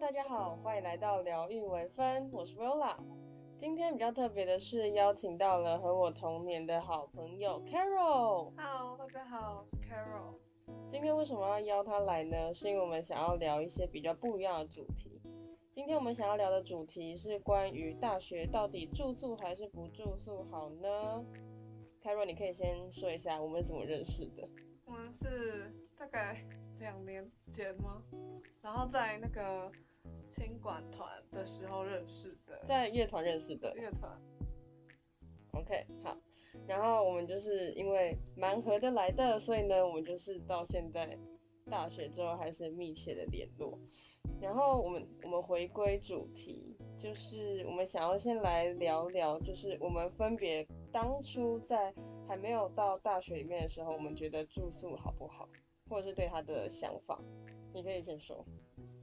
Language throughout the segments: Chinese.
大家好，欢迎来到疗愈微分，我是 Rola。今天比较特别的是，邀请到了和我同年的好朋友 Carol。Hello，大家好，我是 Carol。今天为什么要邀她来呢？是因为我们想要聊一些比较不一样的主题。今天我们想要聊的主题是关于大学到底住宿还是不住宿好呢？Carol，你可以先说一下我们怎么认识的。我们是大概两年前吗？然后在那个轻管团的时候认识的，在乐团认识的。乐团。OK，好。然后我们就是因为蛮合得来的，所以呢，我们就是到现在大学之后还是密切的联络。然后我们我们回归主题，就是我们想要先来聊聊，就是我们分别当初在还没有到大学里面的时候，我们觉得住宿好不好，或者是对他的想法。你可以先说。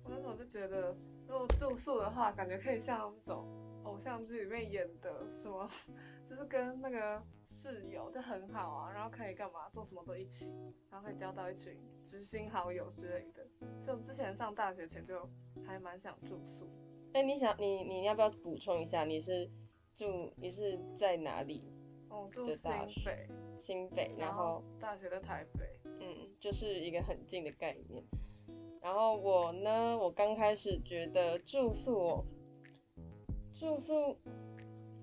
我那时候就觉得，如果住宿的话，感觉可以像那种偶像剧里面演的什么，就是跟那个室友就很好啊，然后可以干嘛做什么都一起，然后可以交到一群知心好友之类的。所以我之前上大学前就还蛮想住宿。哎，你想你你要不要补充一下？你是住你是在哪里？哦，住的新北，新北，然后大学在台北。嗯，就是一个很近的概念。然后我呢，我刚开始觉得住宿，住宿，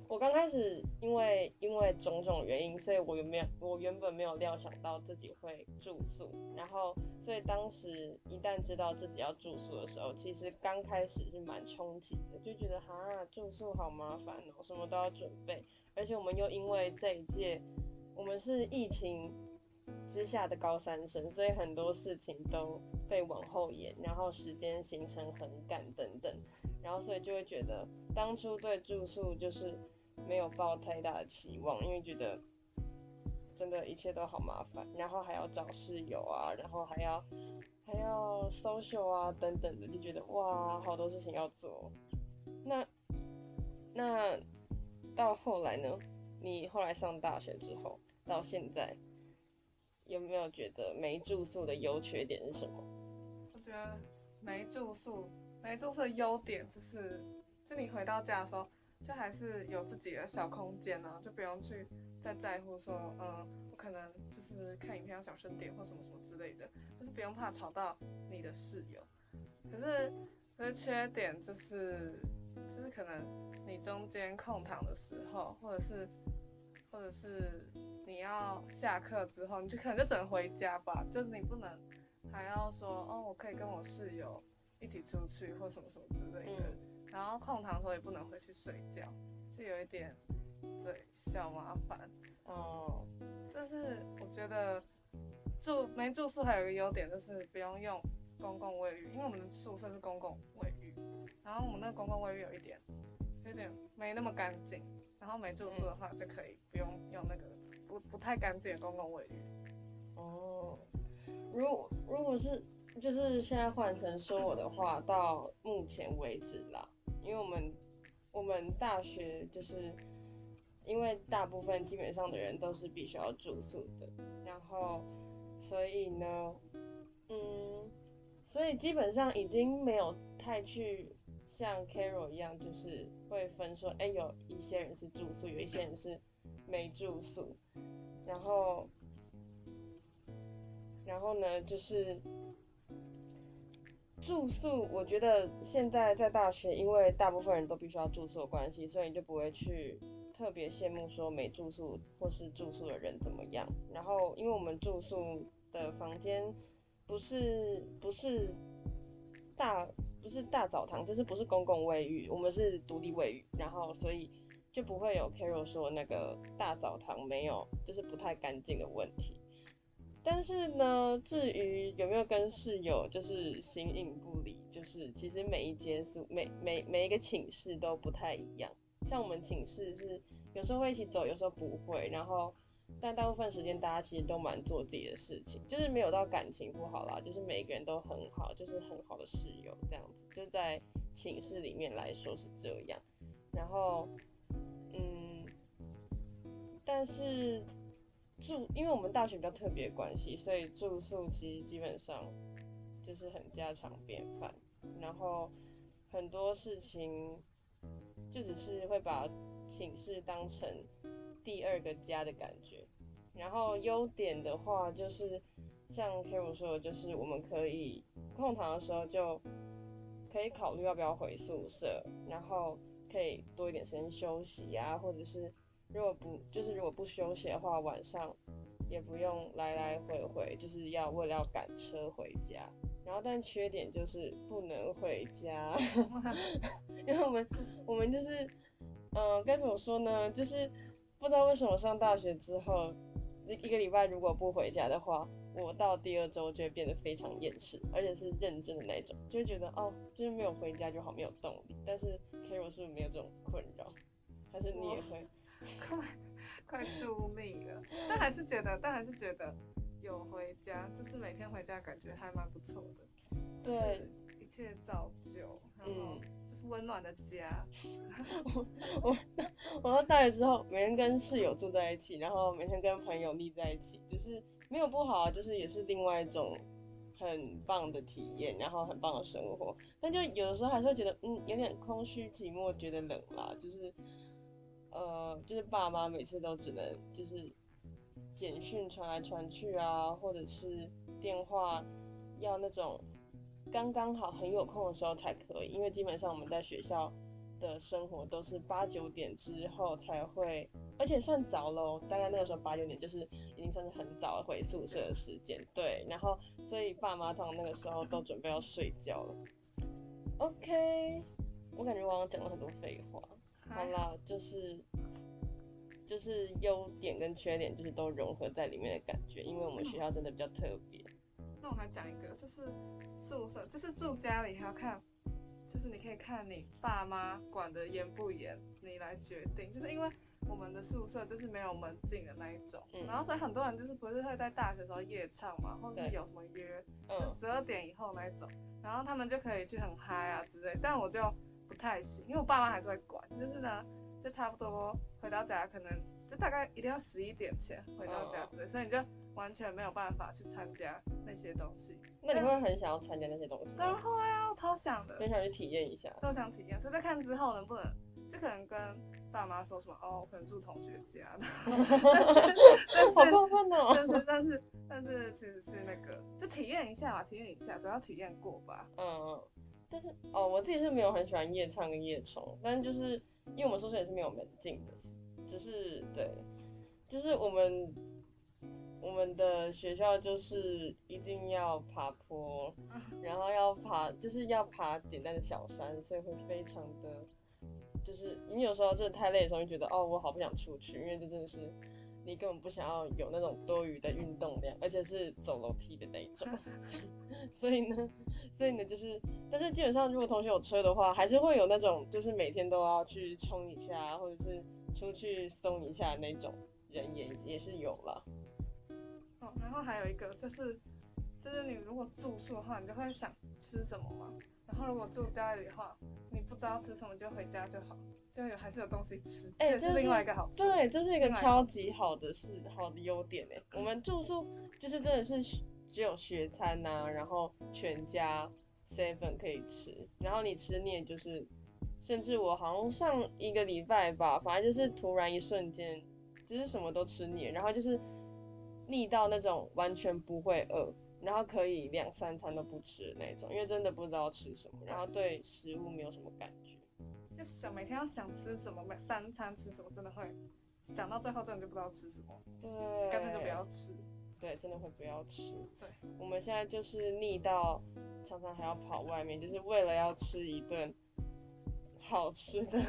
我刚开始因为因为种种原因，所以我原没有我原本没有料想到自己会住宿，然后所以当时一旦知道自己要住宿的时候，其实刚开始是蛮冲击的，就觉得哈住宿好麻烦哦，什么都要准备，而且我们又因为这一届我们是疫情之下的高三生，所以很多事情都被往后延，然后时间行程很赶等等，然后所以就会觉得当初对住宿就是没有抱太大的期望，因为觉得真的一切都好麻烦，然后还要找室友啊，然后还要还要 social 啊等等的，就觉得哇好多事情要做。那那到后来呢？你后来上大学之后到现在。有没有觉得没住宿的优缺点是什么？我觉得没住宿，没住宿的优点就是，就你回到家的时候，就还是有自己的小空间啊，就不用去再在乎说，嗯，我可能就是看影片要小声点或什么什么之类的，就是不用怕吵到你的室友。可是，可是缺点就是，就是可能你中间空堂的时候，或者是，或者是你要下课之后，你就可能就只能回家吧，就是你不能还要说哦，我可以跟我室友一起出去或什么什么之类的，然后空堂的时候也不能回去睡觉，就有一点对小麻烦。哦，但是我觉得住没住宿还有一个优点就是不用用公共卫浴，因为我们的宿舍是公共卫浴，然后我们那个公共卫浴有一点有点没那么干净，然后没住宿的话就可以不用用那个不不太干净的公共卫浴。哦，如果如果是就是现在换成说我的话，到目前为止啦，因为我们我们大学就是因为大部分基本上的人都是必须要住宿的，然后所以呢，嗯，所以基本上已经没有太去像 Carol 一样，就是会分说，哎，有一些人是住宿，有一些人是没住宿，然后。然后呢，就是住宿。我觉得现在在大学，因为大部分人都必须要住宿的关系，所以你就不会去特别羡慕说没住宿或是住宿的人怎么样。然后，因为我们住宿的房间不是不是大不是大澡堂，就是不是公共卫浴，我们是独立卫浴，然后所以就不会有 Carol 说那个大澡堂没有就是不太干净的问题。但是呢，至于有没有跟室友就是形影不离，就是其实每一间宿每每每一个寝室都不太一样。像我们寝室是有时候会一起走，有时候不会。然后，但大部分时间大家其实都蛮做自己的事情，就是没有到感情不好啦，就是每个人都很好，就是很好的室友这样子。就在寝室里面来说是这样。然后，嗯，但是。住，因为我们大学比较特别关系，所以住宿其实基本上就是很家常便饭。然后很多事情就只是会把寝室当成第二个家的感觉。然后优点的话，就是像 Carol 说的，就是我们可以空堂的时候就可以考虑要不要回宿舍，然后可以多一点时间休息啊，或者是如果不就是如果不休息的话，晚上也不用来来回回，就是要为了要赶车回家。然后但缺点就是不能回家，因为我们我们就是嗯该怎么说呢，就是不知道为什么上大学之后。一一个礼拜如果不回家的话，我到第二周就会变得非常厌世，而且是认真的那种，就会觉得哦，就是没有回家就好没有动力。但是 Carol 是不是没有这种困扰？还是你也会？快快助命了！但还是觉得，但还是觉得有回家，就是每天回家感觉还蛮不错的。对，一切照旧，然后就是温暖的家。我我 我到大学之后，每天跟室友住在一起，然后每天跟朋友腻在一起，就是没有不好啊，就是也是另外一种很棒的体验，然后很棒的生活。但就有的时候还是会觉得，嗯，有点空虚寂寞，觉得冷啦。就是呃，就是爸妈每次都只能就是简讯传来传去啊，或者是电话要那种。刚刚好很有空的时候才可以，因为基本上我们在学校的生活都是八九点之后才会，而且算早喽，大概那个时候八九点就是已经算是很早回宿舍的时间。对，然后所以爸妈通常那个时候都准备要睡觉了。OK，我感觉我刚刚讲了很多废话。好啦，就是就是优点跟缺点就是都融合在里面的感觉，因为我们学校真的比较特别。那我还讲一个，就是宿舍，就是住家里还要看，就是你可以看你爸妈管的严不严，你来决定。就是因为我们的宿舍就是没有门禁的那一种，然后所以很多人就是不是会在大学时候夜唱嘛，或者是有什么约，就十二点以后那一种，然后他们就可以去很嗨啊之类。但我就不太行，因为我爸妈还是会管，就是呢，就差不多回到家可能就大概一定要十一点前回到家之类，所以你就。完全没有办法去参加那些东西，那你会很想要参加那些东西？当然会啊，我超想的，很想去体验一下，都想体验。所以在看之后能不能，就可能跟爸妈说什么哦，可能住同学家，但是但是但是但是但是其实去那个就体验一下嘛，体验一下，总要体验过吧。嗯，但是哦，我自己是没有很喜欢夜唱跟夜冲，但是就是因为我们宿舍也是没有门禁的，只是对，就是我们。我们的学校就是一定要爬坡，然后要爬，就是要爬简单的小山，所以会非常的，就是你有时候真的太累的时候，就觉得哦，我好不想出去，因为这真的是你根本不想要有那种多余的运动量，而且是走楼梯的那一种。所以呢，所以呢，就是，但是基本上如果同学有车的话，还是会有那种就是每天都要去冲一下，或者是出去松一下那种人也也是有了。哦然后还有一个就是，就是你如果住宿的话，你就会想吃什么嘛。然后如果住家里的话，你不知道吃什么就回家就好，就有还是有东西吃。哎，这是另外一个好处。对，这是一个超级好的是好的优点哎。我们住宿就是真的是只有学餐呐，然后全家 seven 可以吃，然后你吃腻就是，甚至我好像上一个礼拜吧，反正就是突然一瞬间就是什么都吃腻，然后就是。腻到那种完全不会饿，然后可以两三餐都不吃的那种，因为真的不知道吃什么，然后对食物没有什么感觉。就想每天要想吃什么，每三餐吃什么，真的会想到最后真的就不知道吃什么。对，干脆就不要吃。对，真的会不要吃。对，我们现在就是腻到常常还要跑外面，就是为了要吃一顿好吃的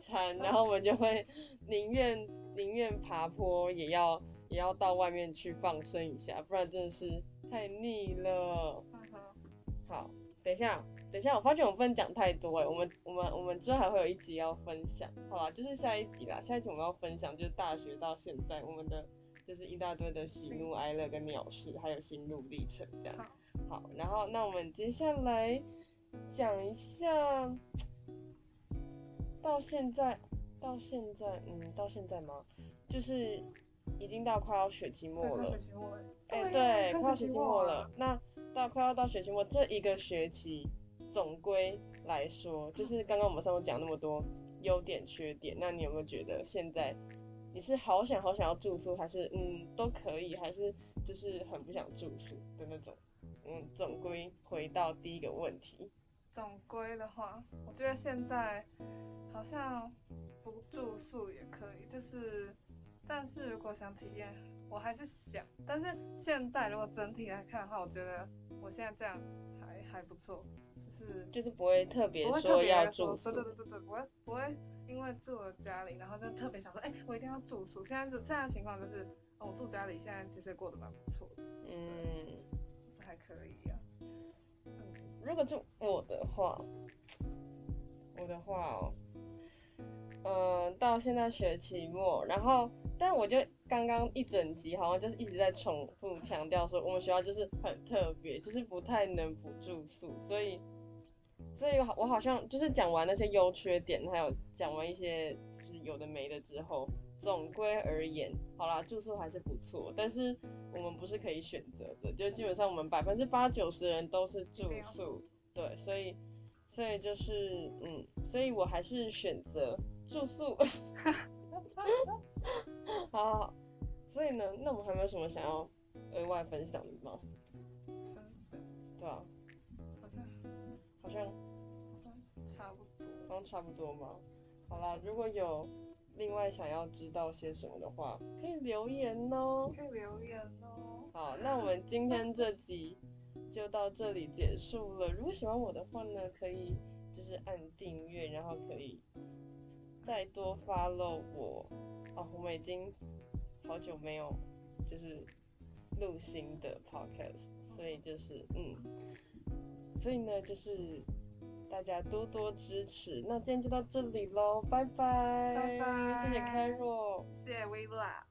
餐，然后我们就会宁愿宁愿爬坡也要。也要到外面去放生一下，不然真的是太腻了。好，等一下，等一下，我发现我不能讲太多哎，我们我们我们之后还会有一集要分享，好吧？就是下一集啦，下一集我们要分享就是大学到现在我们的就是一大堆的喜怒哀乐跟鸟事，还有心路历程这样。好，然后那我们接下来讲一下到现在到现在嗯到现在吗？就是。已经到快要学期末了，哎，对，快要学期末了。那到快要到学期末这一个学期，总归来说，就是刚刚我们上面讲那么多优点缺点，那你有没有觉得现在你是好想好想要住宿，还是嗯都可以，还是就是很不想住宿的那种？嗯，总归回到第一个问题，总归的话，我觉得现在好像不住宿也可以，就是，但是如果想体验，我还是想。但是现在如果整体来看的话，我觉得我现在这样还还不错，就是就是不会特别不会特说要住宿对，对对对对，不会不会因为住了家里，然后就特别想说，哎、我一定要住宿。现在是现在的情况就是，哦，我住家里，现在其实过得蛮不错的，嗯。就是还可以啊。嗯如果就我的话，我的话哦，嗯、到现在学期末，然后，但我就刚刚一整集好像就是一直在重复强调说，我们学校就是很特别，就是不太能不住宿，所以，所以我好像就是讲完那些优缺点，还有讲完一些就是有的没的之后，总归而言，好啦，住宿还是不错，但是我们不是可以选择的，就基本上我们百分之八九十人都是住宿，对，所以所以就是嗯，所以我还是选择住宿。好好好，所以呢，那我们还没有什么想要额外分享的吗？分享对啊，好像好像好像差不多。好像差不多嘛。好啦，如果有另外想要知道些什么的话，可以留言哦。可以留言哦。好，那我们今天这集就到这里结束了。如果喜欢我的话呢，可以就是按订阅，然后可以再多 follow 我。哦，我们已经好久没有就是录新的 podcast，所以就是嗯，所以呢就是大家多多支持。那今天就到这里喽，拜拜，拜拜谢谢开若。谢谢微辣。